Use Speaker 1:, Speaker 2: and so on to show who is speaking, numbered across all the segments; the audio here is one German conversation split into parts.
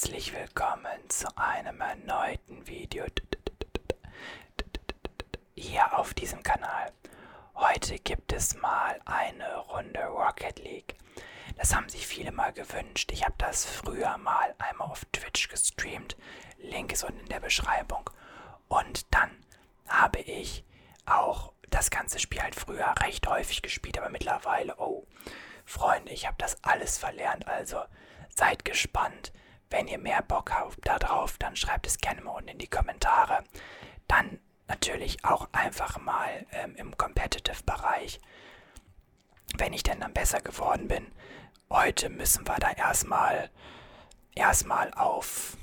Speaker 1: Herzlich willkommen zu einem erneuten Video hier auf diesem Kanal. Heute gibt es mal eine Runde Rocket League. Das haben sich viele mal gewünscht. Ich habe das früher mal einmal auf Twitch gestreamt. Link ist unten in der Beschreibung. Und dann habe ich auch das ganze Spiel halt früher recht häufig gespielt, aber mittlerweile, oh, Freunde, ich habe das alles verlernt, also seid gespannt. Wenn ihr mehr Bock habt darauf, dann schreibt es gerne mal unten in die Kommentare. Dann natürlich auch einfach mal ähm, im Competitive-Bereich, wenn ich denn dann besser geworden bin. Heute müssen wir da erstmal erstmal auf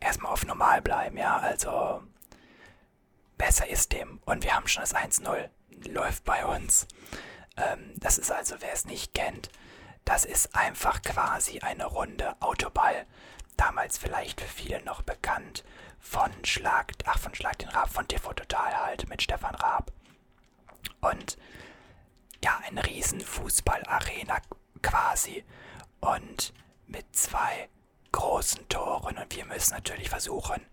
Speaker 1: erstmal auf normal bleiben, ja, also besser ist dem und wir haben schon das 1-0 läuft bei uns. Ähm, das ist also, wer es nicht kennt, das ist einfach quasi eine Runde Autoball. Damals vielleicht für viele noch bekannt von Schlag, ach von Schlag den Raab, von TV Total halt mit Stefan Raab. Und ja, eine riesen Fußballarena quasi. Und mit zwei großen Toren. Und wir müssen natürlich versuchen,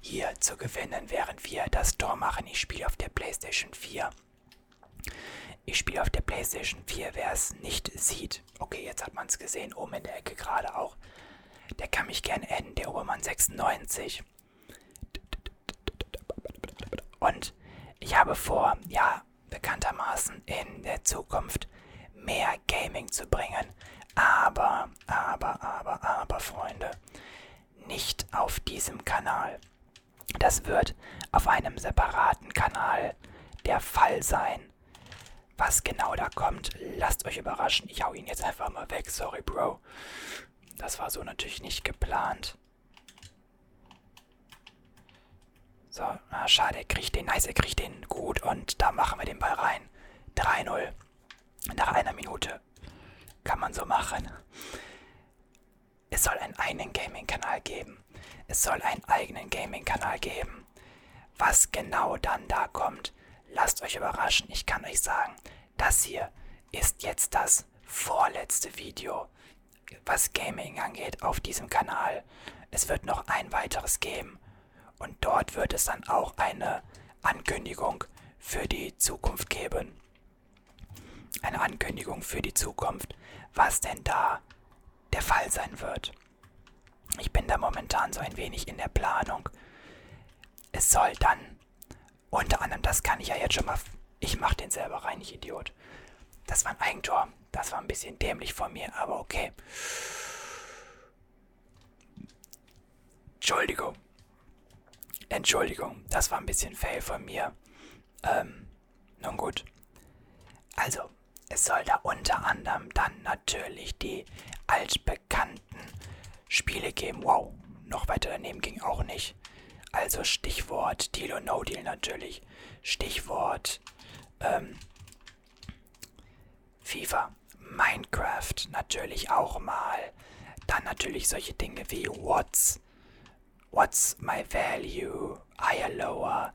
Speaker 1: hier zu gewinnen, während wir das Tor machen. Ich spiele auf der PlayStation 4. Ich spiele auf der PlayStation 4, wer es nicht sieht. Okay, jetzt hat man es gesehen, oben in der Ecke gerade auch. Der kann mich gern enden, der Obermann 96. Und ich habe vor, ja, bekanntermaßen in der Zukunft mehr Gaming zu bringen. Aber, aber, aber, aber, Freunde, nicht auf diesem Kanal. Das wird auf einem separaten Kanal der Fall sein. Was genau da kommt, lasst euch überraschen. Ich hau ihn jetzt einfach mal weg. Sorry, Bro. Das war so natürlich nicht geplant. So, ah, schade, er kriegt den. Nice, er kriegt den gut. Und da machen wir den Ball rein. 3-0. Nach einer Minute. Kann man so machen. Es soll einen eigenen Gaming-Kanal geben. Es soll einen eigenen Gaming-Kanal geben. Was genau dann da kommt, Lasst euch überraschen, ich kann euch sagen, das hier ist jetzt das vorletzte Video, was Gaming angeht auf diesem Kanal. Es wird noch ein weiteres geben und dort wird es dann auch eine Ankündigung für die Zukunft geben. Eine Ankündigung für die Zukunft, was denn da der Fall sein wird. Ich bin da momentan so ein wenig in der Planung. Es soll dann unter anderem, das kann ich ja jetzt schon mal. Ich mach den selber rein, ich Idiot. Das war ein Eigentor. Das war ein bisschen dämlich von mir, aber okay. Entschuldigung. Entschuldigung, das war ein bisschen fail von mir. Ähm, nun gut. Also, es soll da unter anderem dann natürlich die altbekannten Spiele geben. Wow, noch weiter daneben ging auch nicht. Also Stichwort Deal und No Deal natürlich. Stichwort ähm, FIFA. Minecraft natürlich auch mal. Dann natürlich solche Dinge wie What's, What's My Value, Higher Lower,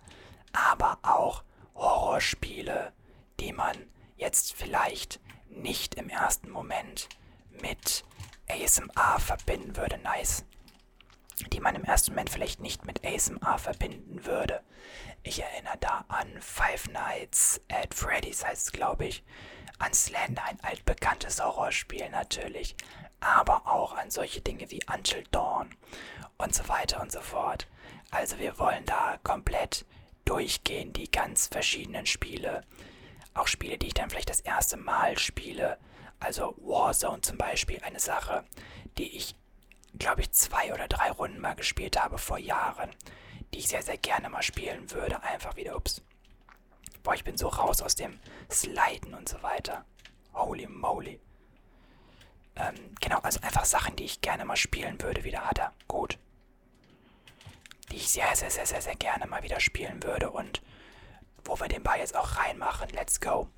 Speaker 1: aber auch Horrorspiele, die man jetzt vielleicht nicht im ersten Moment mit ASMR verbinden würde. Nice die man im ersten Moment vielleicht nicht mit ASMR verbinden würde. Ich erinnere da an Five Nights at Freddy's heißt es, glaube ich, an Slender, ein altbekanntes Horrorspiel natürlich, aber auch an solche Dinge wie Until Dawn und so weiter und so fort. Also wir wollen da komplett durchgehen, die ganz verschiedenen Spiele. Auch Spiele, die ich dann vielleicht das erste Mal spiele. Also Warzone zum Beispiel, eine Sache, die ich glaube ich, zwei oder drei Runden mal gespielt habe vor Jahren, die ich sehr, sehr gerne mal spielen würde. Einfach wieder, ups. Boah, ich bin so raus aus dem Sliden und so weiter. Holy moly. Ähm, genau, also einfach Sachen, die ich gerne mal spielen würde, wieder hat er. Gut. Die ich sehr, sehr, sehr, sehr, sehr gerne mal wieder spielen würde und wo wir den Ball jetzt auch reinmachen. Let's go.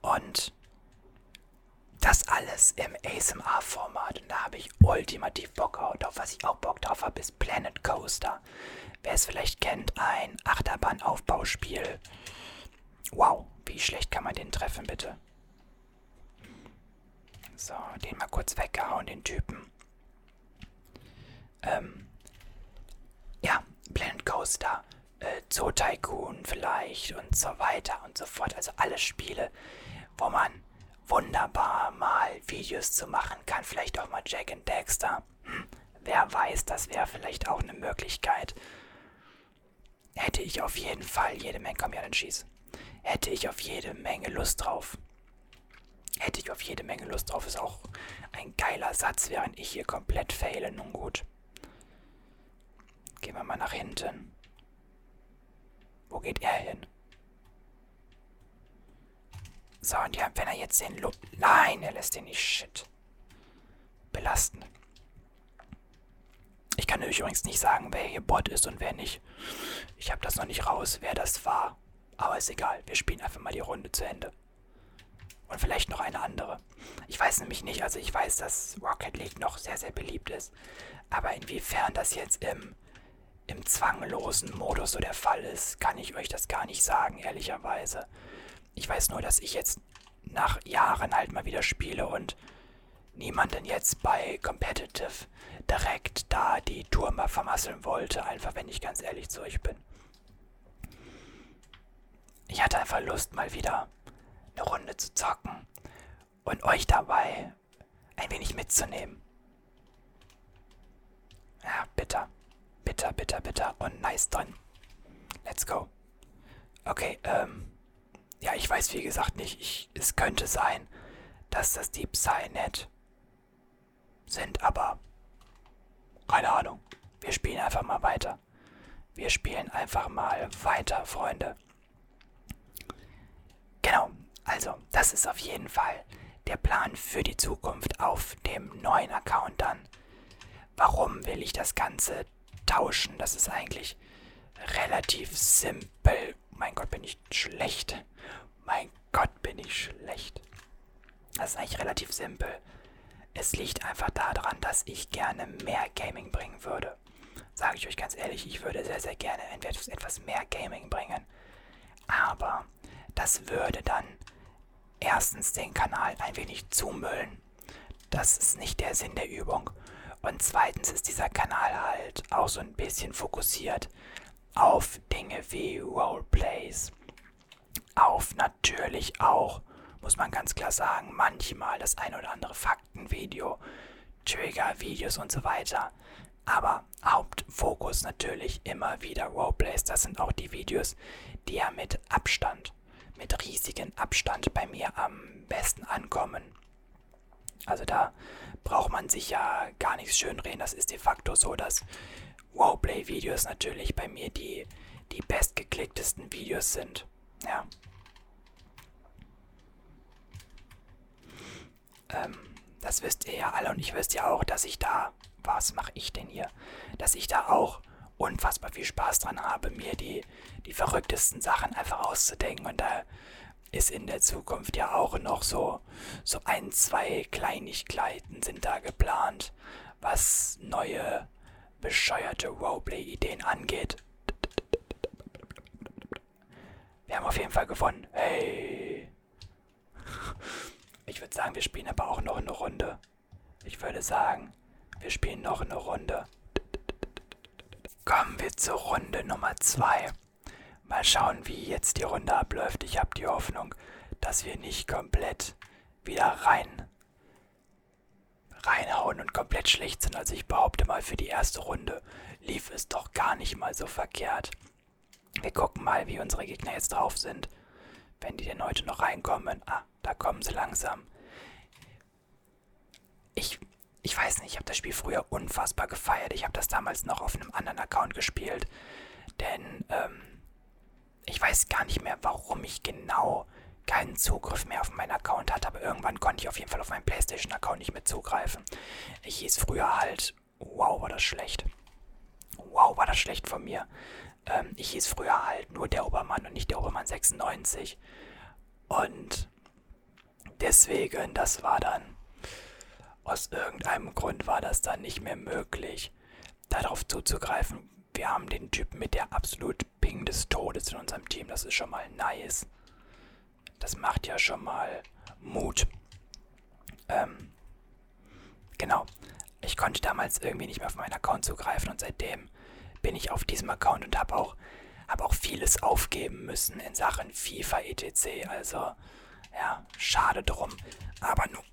Speaker 1: Und das alles im ASMR-Format. Und da habe ich ultimativ Bock auf. Was ich auch Bock drauf habe, ist Planet Coaster. Wer es vielleicht kennt, ein Achterbahnaufbauspiel. Wow, wie schlecht kann man den treffen, bitte? So, den mal kurz weggehauen, den Typen. ähm, ja, Blend Coaster, äh, Zoo Tycoon vielleicht und so weiter und so fort. Also alle Spiele, wo man wunderbar mal Videos zu machen kann. Vielleicht auch mal Jack and Dexter. Hm, wer weiß, das wäre vielleicht auch eine Möglichkeit. Hätte ich auf jeden Fall jede Menge, komm ja, dann schieß. Hätte ich auf jede Menge Lust drauf. Hätte ich auf jede Menge Lust drauf. Ist auch ein geiler Satz, während ich hier komplett fehle. Nun gut. Gehen wir mal nach hinten. Wo geht er hin? So, und ja, wenn er jetzt den Lu Nein, er lässt den nicht shit. Belasten. Ich kann übrigens nicht sagen, wer hier Bot ist und wer nicht. Ich habe das noch nicht raus, wer das war. Aber ist egal, wir spielen einfach mal die Runde zu Ende. Und vielleicht noch eine andere. Ich weiß nämlich nicht, also ich weiß, dass Rocket League noch sehr, sehr beliebt ist. Aber inwiefern das jetzt im, im zwanglosen Modus so der Fall ist, kann ich euch das gar nicht sagen, ehrlicherweise. Ich weiß nur, dass ich jetzt nach Jahren halt mal wieder spiele und niemanden jetzt bei Competitive direkt da die Tour mal vermasseln wollte, einfach wenn ich ganz ehrlich zu euch bin. Ich hatte einfach Lust, mal wieder eine Runde zu zocken und euch dabei ein wenig mitzunehmen. Ja, bitter. Bitter, bitter, bitter und nice drin. Let's go. Okay, ähm. Ja, ich weiß wie gesagt nicht. Ich, es könnte sein, dass das die Psynet sind, aber keine Ahnung. Wir spielen einfach mal weiter. Wir spielen einfach mal weiter, Freunde. Genau, also das ist auf jeden Fall der Plan für die Zukunft auf dem neuen Account dann. Warum will ich das Ganze tauschen? Das ist eigentlich relativ simpel. Mein Gott, bin ich schlecht. Mein Gott, bin ich schlecht. Das ist eigentlich relativ simpel. Es liegt einfach daran, dass ich gerne mehr Gaming bringen würde. Sage ich euch ganz ehrlich, ich würde sehr, sehr gerne etwas mehr Gaming bringen. Aber das würde dann erstens den Kanal ein wenig zumüllen. Das ist nicht der Sinn der Übung. Und zweitens ist dieser Kanal halt auch so ein bisschen fokussiert auf Dinge wie Roleplays. Auf natürlich auch, muss man ganz klar sagen, manchmal das ein oder andere Faktenvideo, Trigger-Videos und so weiter. Aber Hauptfokus natürlich immer wieder Roleplays. Das sind auch die Videos, die ja mit Abstand mit riesigem Abstand bei mir am besten ankommen. Also da braucht man sich ja gar nichts schönreden. Das ist de facto so, dass Wowplay-Videos natürlich bei mir die, die bestgeklicktesten Videos sind. Ja. Ähm, das wisst ihr ja alle und ich wisst ja auch, dass ich da, was mache ich denn hier, dass ich da auch unfassbar viel Spaß dran habe, mir die, die verrücktesten Sachen einfach auszudenken. Und da ist in der Zukunft ja auch noch so, so ein, zwei Kleinigkeiten sind da geplant, was neue bescheuerte Roleplay-Ideen angeht. Wir haben auf jeden Fall gewonnen. Hey. Ich würde sagen, wir spielen aber auch noch eine Runde. Ich würde sagen, wir spielen noch eine Runde. Kommen wir zur Runde Nummer 2. Mal schauen, wie jetzt die Runde abläuft. Ich habe die Hoffnung, dass wir nicht komplett wieder rein reinhauen und komplett schlecht sind. Also ich behaupte mal, für die erste Runde lief es doch gar nicht mal so verkehrt. Wir gucken mal, wie unsere Gegner jetzt drauf sind. Wenn die denn heute noch reinkommen. Ah, da kommen sie langsam. Ich ich weiß nicht, ich habe das Spiel früher unfassbar gefeiert. Ich habe das damals noch auf einem anderen Account gespielt. Denn ähm, ich weiß gar nicht mehr, warum ich genau keinen Zugriff mehr auf meinen Account hatte. Aber irgendwann konnte ich auf jeden Fall auf meinen PlayStation-Account nicht mehr zugreifen. Ich hieß früher halt, wow, war das schlecht. Wow, war das schlecht von mir. Ähm, ich hieß früher halt nur der Obermann und nicht der Obermann 96. Und deswegen, das war dann aus irgendeinem Grund war das dann nicht mehr möglich, darauf zuzugreifen. Wir haben den Typen mit der absolut Ping des Todes in unserem Team. Das ist schon mal nice. Das macht ja schon mal Mut. Ähm, genau. Ich konnte damals irgendwie nicht mehr auf meinen Account zugreifen und seitdem bin ich auf diesem Account und habe auch, hab auch vieles aufgeben müssen in Sachen FIFA etc. Also, ja, schade drum. Aber nun,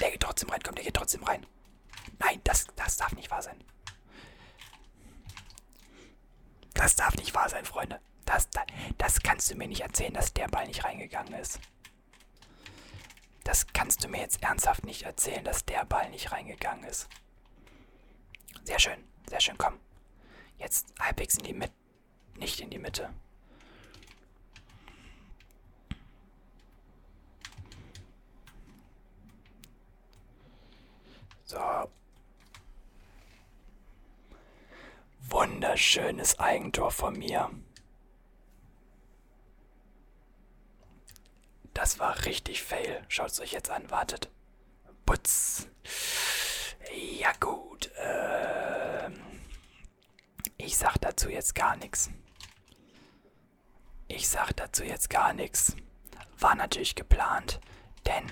Speaker 1: der geht trotzdem rein, komm, der geht trotzdem rein. Nein, das, das darf nicht wahr sein. Das darf nicht wahr sein, Freunde. Das, das, kannst du mir nicht erzählen, dass der Ball nicht reingegangen ist. Das kannst du mir jetzt ernsthaft nicht erzählen, dass der Ball nicht reingegangen ist. Sehr schön, sehr schön, komm. Jetzt halbwegs in die Mitte. Nicht in die Mitte. So. Wunderschönes Eigentor von mir. Das war richtig fail. Schaut es euch jetzt an, wartet. Putz. Ja gut. Ähm, ich sag dazu jetzt gar nichts. Ich sag dazu jetzt gar nichts. War natürlich geplant, denn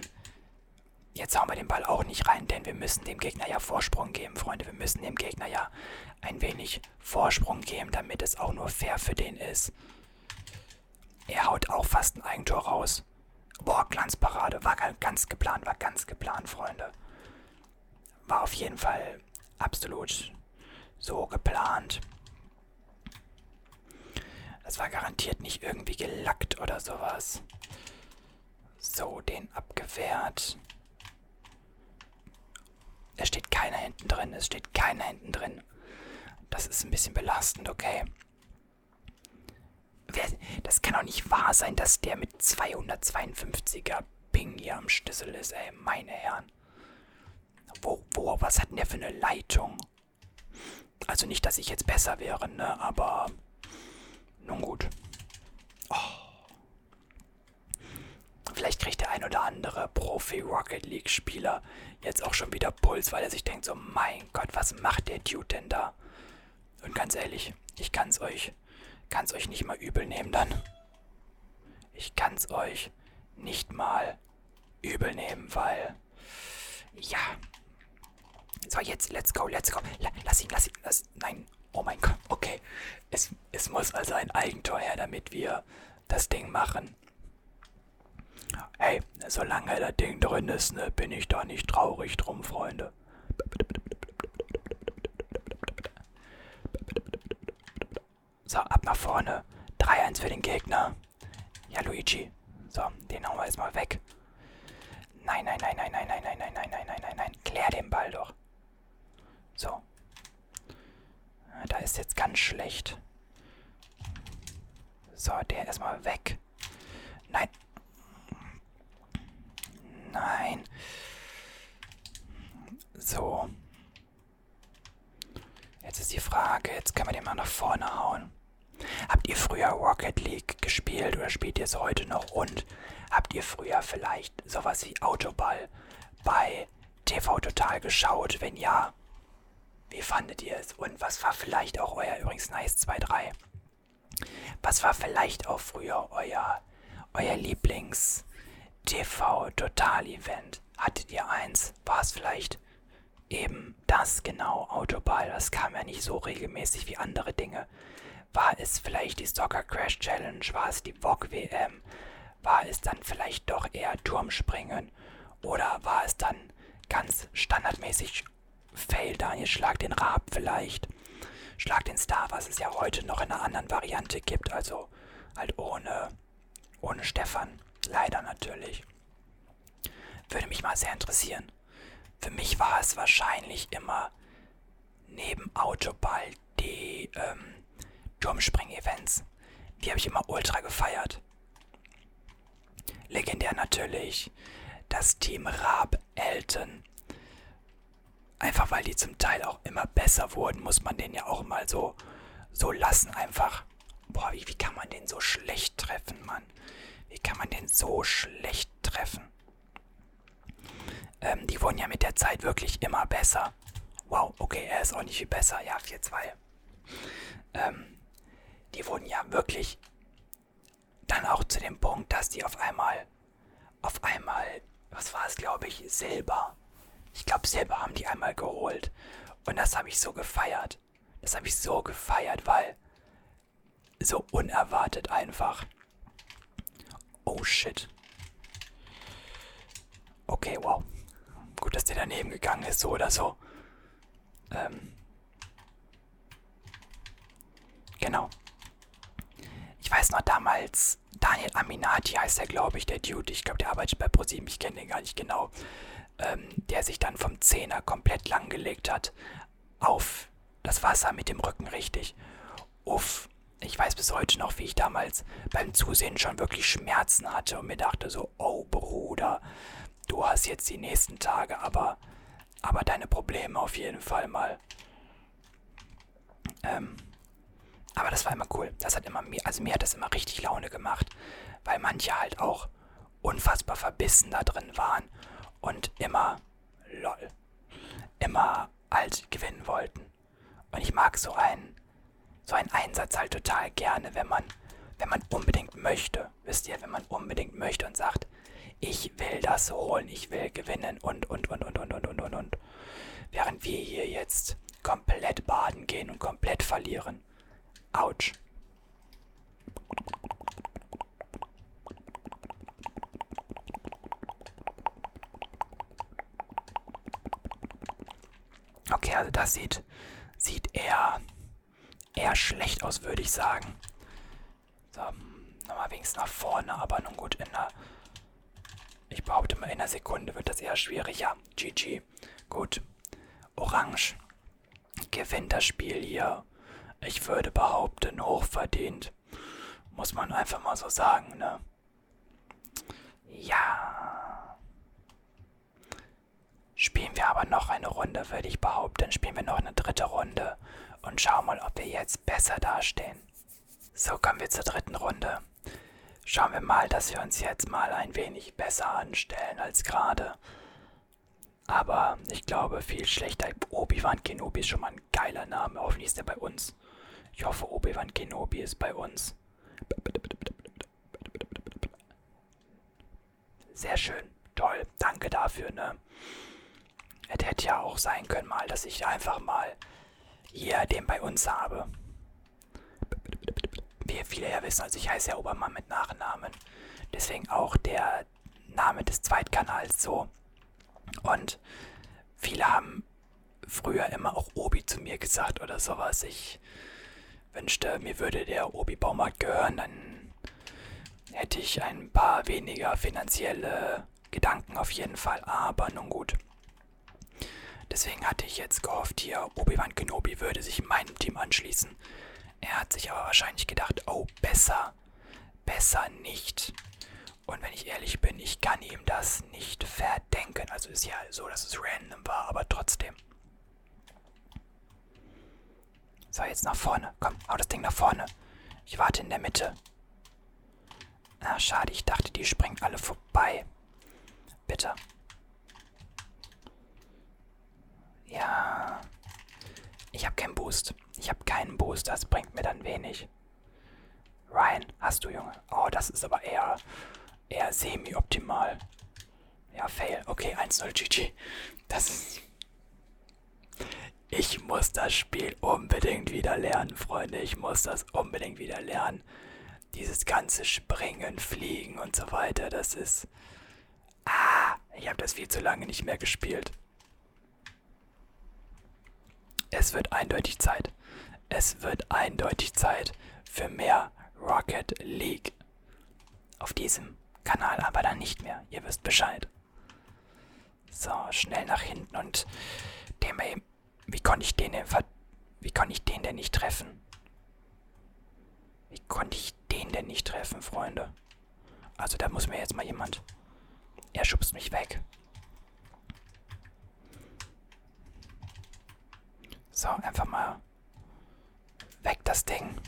Speaker 1: jetzt hauen wir den Ball auch nicht rein, denn wir müssen dem Gegner ja Vorsprung geben, Freunde. Wir müssen dem Gegner ja ein wenig Vorsprung geben, damit es auch nur fair für den ist. Er haut auch fast ein Eigentor raus. Boah, Glanzparade. War ganz geplant, war ganz geplant, Freunde. War auf jeden Fall absolut so geplant. Das war garantiert nicht irgendwie gelackt oder sowas. So, den abgewehrt. Es steht keiner hinten drin, es steht keiner hinten drin. Das ist ein bisschen belastend, okay. Das kann doch nicht wahr sein, dass der mit 252er Ping hier am Schlüssel ist, ey, meine Herren. Wo, wo, was hat denn der für eine Leitung? Also nicht, dass ich jetzt besser wäre, ne, aber nun gut. Oh. Vielleicht kriegt der ein oder andere Profi-Rocket League-Spieler jetzt auch schon wieder Puls, weil er sich denkt so, mein Gott, was macht der Dude denn da? Und ganz ehrlich, ich kann's euch Kann's euch nicht mal übel nehmen dann. Ich kann's euch nicht mal übel nehmen, weil. Ja. So, jetzt, let's go, let's go. Lass ihn, lass ihn, lass. Nein. Oh mein Gott, okay. Es, es muss also ein Eigentor her, damit wir das Ding machen. Hey, solange das Ding drin ist, ne, bin ich da nicht traurig drum, Freunde. So, ab nach vorne. 3-1 für den Gegner. Ja, Luigi. So, den hauen wir jetzt mal weg. Nein, nein, nein, nein, nein, nein, nein, nein, nein, nein, nein, nein, nein. Klär den Ball doch. So. Da ist jetzt ganz schlecht. So, der erstmal weg. Nein. Nein. So. Jetzt ist die Frage, jetzt können wir den mal nach vorne hauen. Habt ihr früher Rocket League gespielt oder spielt ihr es heute noch? Und habt ihr früher vielleicht sowas wie Autoball bei TV Total geschaut? Wenn ja, wie fandet ihr es? Und was war vielleicht auch euer, übrigens Nice 2-3, was war vielleicht auch früher euer, euer Lieblings TV Total Event? Hattet ihr eins? War es vielleicht eben das genau, Autoball? Das kam ja nicht so regelmäßig wie andere Dinge. War es vielleicht die Soccer Crash Challenge? War es die VOG WM? War es dann vielleicht doch eher Turmspringen? Oder war es dann ganz standardmäßig Fail Daniel Schlag den Raab vielleicht? Schlag den Star, was es ja heute noch in einer anderen Variante gibt, also halt ohne, ohne Stefan. Leider natürlich. Würde mich mal sehr interessieren. Für mich war es wahrscheinlich immer neben Autoball die ähm, Turmspring-Events. Die habe ich immer ultra gefeiert. Legendär natürlich das Team Raab Elton. Einfach weil die zum Teil auch immer besser wurden, muss man den ja auch mal so, so lassen. Einfach. Boah, wie, wie kann man den so schlecht treffen, Mann? Wie kann man den so schlecht treffen? Ähm, die wurden ja mit der Zeit wirklich immer besser. Wow, okay, er ist auch nicht viel besser. Ja, 4-2. Ähm, die wurden ja wirklich dann auch zu dem Punkt, dass die auf einmal, auf einmal, was war es, glaube ich, Silber. Ich glaube, Silber haben die einmal geholt. Und das habe ich so gefeiert. Das habe ich so gefeiert, weil so unerwartet einfach. Oh shit. Okay, wow. Gut, dass der daneben gegangen ist, so oder so. Ähm. Genau. Ich weiß noch damals, Daniel Aminati heißt er, glaube ich, der Dude. Ich glaube, der arbeitet bei ProSieben, ich kenne den gar nicht genau. Ähm, der sich dann vom Zehner komplett langgelegt hat auf das Wasser mit dem Rücken richtig. Uff, ich weiß bis heute noch, wie ich damals beim Zusehen schon wirklich Schmerzen hatte und mir dachte so, oh Bruder, du hast jetzt die nächsten Tage aber, aber deine Probleme auf jeden Fall mal. Ähm, aber das war immer cool. Das hat immer mir, also mir hat das immer richtig Laune gemacht, weil manche halt auch unfassbar verbissen da drin waren und immer, lol, immer halt gewinnen wollten. Und ich mag so einen, so einen Einsatz halt total gerne, wenn man, wenn man unbedingt möchte. Wisst ihr, wenn man unbedingt möchte und sagt, ich will das holen, ich will gewinnen und, und, und, und, und, und, und, und, und. Während wir hier jetzt komplett baden gehen und komplett verlieren. Autsch. Okay, also das sieht, sieht eher, eher schlecht aus, würde ich sagen. So, nochmal wenigstens nach vorne, aber nun gut, in einer, ich behaupte mal, in Sekunde wird das eher schwierig. Ja, GG. Gut. Orange gewinnt das Spiel hier. Ich würde behaupten, hochverdient. Muss man einfach mal so sagen, ne? Ja. Spielen wir aber noch eine Runde, würde ich behaupten. Spielen wir noch eine dritte Runde und schauen mal, ob wir jetzt besser dastehen. So, kommen wir zur dritten Runde. Schauen wir mal, dass wir uns jetzt mal ein wenig besser anstellen als gerade. Aber ich glaube, viel schlechter. Obi-Wan Kenobi ist schon mal ein geiler Name. Hoffentlich ist er bei uns. Ich hoffe, Obi-Wan Kenobi ist bei uns. Sehr schön. Toll. Danke dafür, ne? Es hätte ja auch sein können mal, dass ich einfach mal hier den bei uns habe. Wie viele ja wissen, also ich heiße ja Obermann mit Nachnamen. Deswegen auch der Name des Zweitkanals so. Und viele haben früher immer auch Obi zu mir gesagt oder sowas. Ich wünschte, mir würde der Obi Baumarkt gehören, dann hätte ich ein paar weniger finanzielle Gedanken auf jeden Fall. Aber nun gut. Deswegen hatte ich jetzt gehofft, hier Obi-Wan Kenobi würde sich meinem Team anschließen. Er hat sich aber wahrscheinlich gedacht, oh, besser, besser nicht. Und wenn ich ehrlich bin, ich kann ihm das nicht verdenken. Also ist ja so, dass es random war, aber trotzdem. So, jetzt nach vorne. Komm, hau das Ding nach vorne. Ich warte in der Mitte. Na, schade, ich dachte, die springen alle vorbei. Bitte. Ja. Ich habe keinen Boost. Ich habe keinen Boost, das bringt mir dann wenig. Ryan, hast du, Junge? Oh, das ist aber eher, eher semi-optimal. Ja, fail. Okay, 1-0 GG. Das ist... Ich muss das Spiel unbedingt wieder lernen, Freunde. Ich muss das unbedingt wieder lernen. Dieses ganze Springen, Fliegen und so weiter, das ist... Ah, ich habe das viel zu lange nicht mehr gespielt. Es wird eindeutig Zeit. Es wird eindeutig Zeit für mehr Rocket League. Auf diesem Kanal aber dann nicht mehr. Ihr wisst Bescheid. So, schnell nach hinten und dem eben. Wie konnte ich den denn Wie konnte ich den denn nicht treffen? Wie konnte ich den denn nicht treffen, Freunde? Also da muss mir jetzt mal jemand. Er schubst mich weg. So, einfach mal weg das Ding.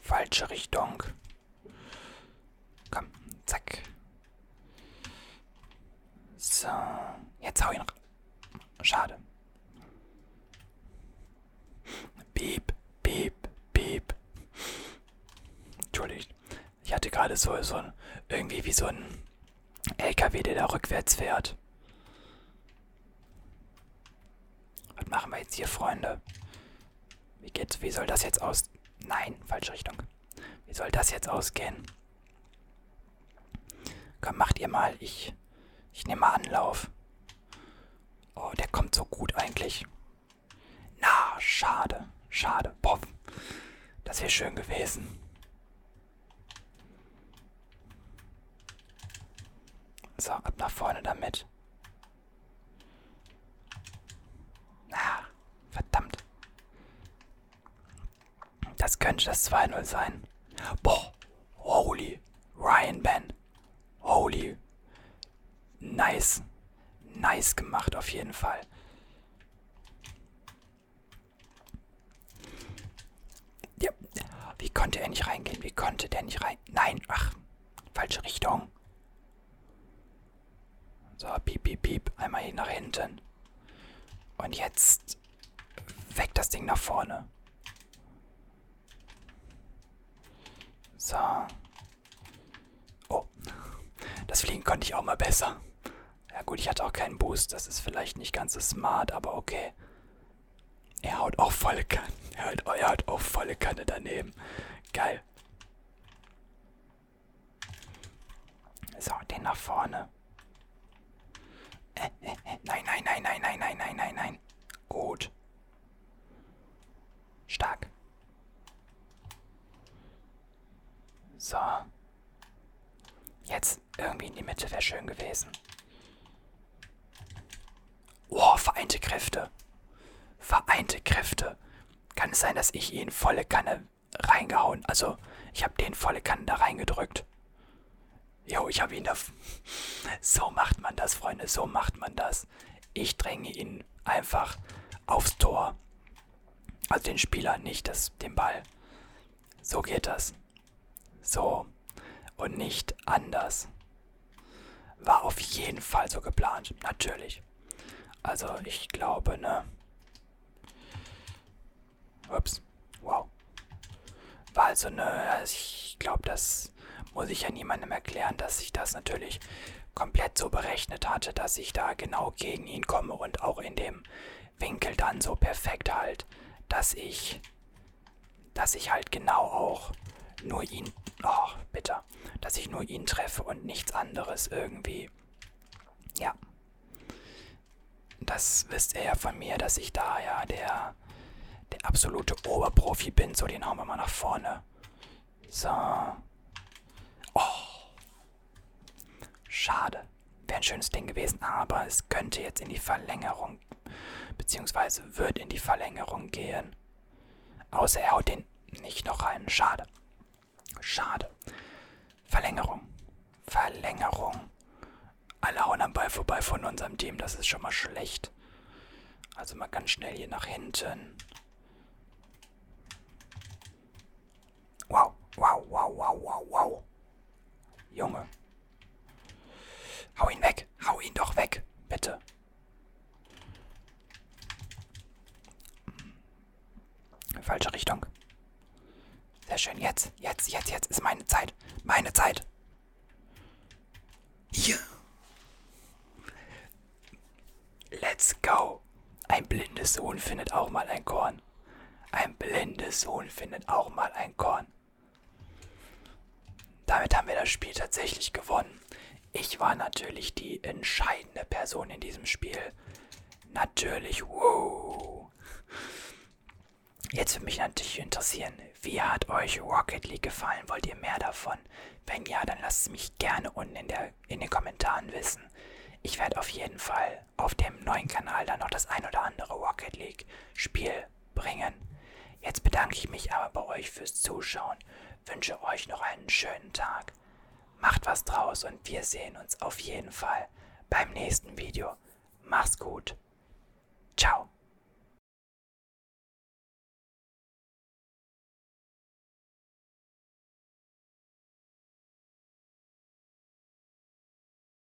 Speaker 1: Falsche Richtung. Komm, zack. So, jetzt hau ihn. Schade. Piep, piep, piep. Entschuldigt. Ich hatte gerade so, so irgendwie wie so ein LKW, der da rückwärts fährt. Was machen wir jetzt hier, Freunde? Wie geht's? Wie soll das jetzt aus... Nein, falsche Richtung. Wie soll das jetzt ausgehen? Komm, macht ihr mal. Ich, ich nehme mal Anlauf. Oh, der kommt so gut eigentlich. Na, schade. Schade. Boah, das wäre schön gewesen. So, ab nach vorne damit. Na, verdammt. Das könnte das 2-0 sein. Boah, holy. Ryan Ben. Holy. Nice. Nice gemacht auf jeden Fall. Ja. Wie konnte er nicht reingehen? Wie konnte der nicht rein? Nein, ach, falsche Richtung. So, piep, piep, piep. Einmal hier nach hinten. Und jetzt weg das Ding nach vorne. So. Oh. Das Fliegen konnte ich auch mal besser. Ja gut, ich hatte auch keinen Boost. Das ist vielleicht nicht ganz so smart, aber okay. Er haut auch volle Kanne. Er haut, er haut auch volle Kanne daneben. Geil. So, den nach vorne. Nein, nein, nein, nein, nein, nein, nein, nein, nein. Gut. Stark. So. Jetzt irgendwie in die Mitte wäre schön gewesen. Oh, vereinte Kräfte. Vereinte Kräfte. Kann es sein, dass ich ihn volle Kanne reingehauen? Also, ich habe den volle Kanne da reingedrückt. Jo, ich habe ihn da. So macht man das, Freunde. So macht man das. Ich dränge ihn einfach aufs Tor. Also den Spieler, nicht das, den Ball. So geht das. So. Und nicht anders. War auf jeden Fall so geplant. Natürlich. Also ich glaube, ne? Ups. Wow. War also ne, also ich glaube, das muss ich ja niemandem erklären, dass ich das natürlich komplett so berechnet hatte, dass ich da genau gegen ihn komme und auch in dem Winkel dann so perfekt halt, dass ich, dass ich halt genau auch nur ihn, oh, bitter, dass ich nur ihn treffe und nichts anderes irgendwie. Ja. Das wisst ihr ja von mir, dass ich da ja der, der absolute Oberprofi bin. So, den hauen wir mal nach vorne. So. Oh. Schade. Wäre ein schönes Ding gewesen, aber es könnte jetzt in die Verlängerung, beziehungsweise wird in die Verlängerung gehen. Außer er haut den nicht noch rein. Schade. Schade. Verlängerung. Verlängerung. Alle hauen am Ball vorbei von unserem Team, das ist schon mal schlecht. Also mal ganz schnell hier nach hinten. Wow, wow, wow, wow, wow, wow. Junge. Hau ihn weg, hau ihn doch weg, bitte. Falsche Richtung. Sehr schön, jetzt, jetzt, jetzt, jetzt ist meine Zeit. Meine Zeit. Hier. Let's go. Ein blindes Huhn findet auch mal ein Korn. Ein blindes Huhn findet auch mal ein Korn. Damit haben wir das Spiel tatsächlich gewonnen. Ich war natürlich die entscheidende Person in diesem Spiel. Natürlich, wow. Jetzt würde mich natürlich interessieren, wie hat euch Rocket League gefallen? Wollt ihr mehr davon? Wenn ja, dann lasst es mich gerne unten in, der, in den Kommentaren wissen. Ich werde auf jeden Fall auf dem neuen Kanal dann noch das ein oder andere Rocket League Spiel bringen. Jetzt bedanke ich mich aber bei euch fürs Zuschauen, wünsche euch noch einen schönen Tag. Macht was draus und wir sehen uns auf jeden Fall beim nächsten Video. Mach's gut. Ciao.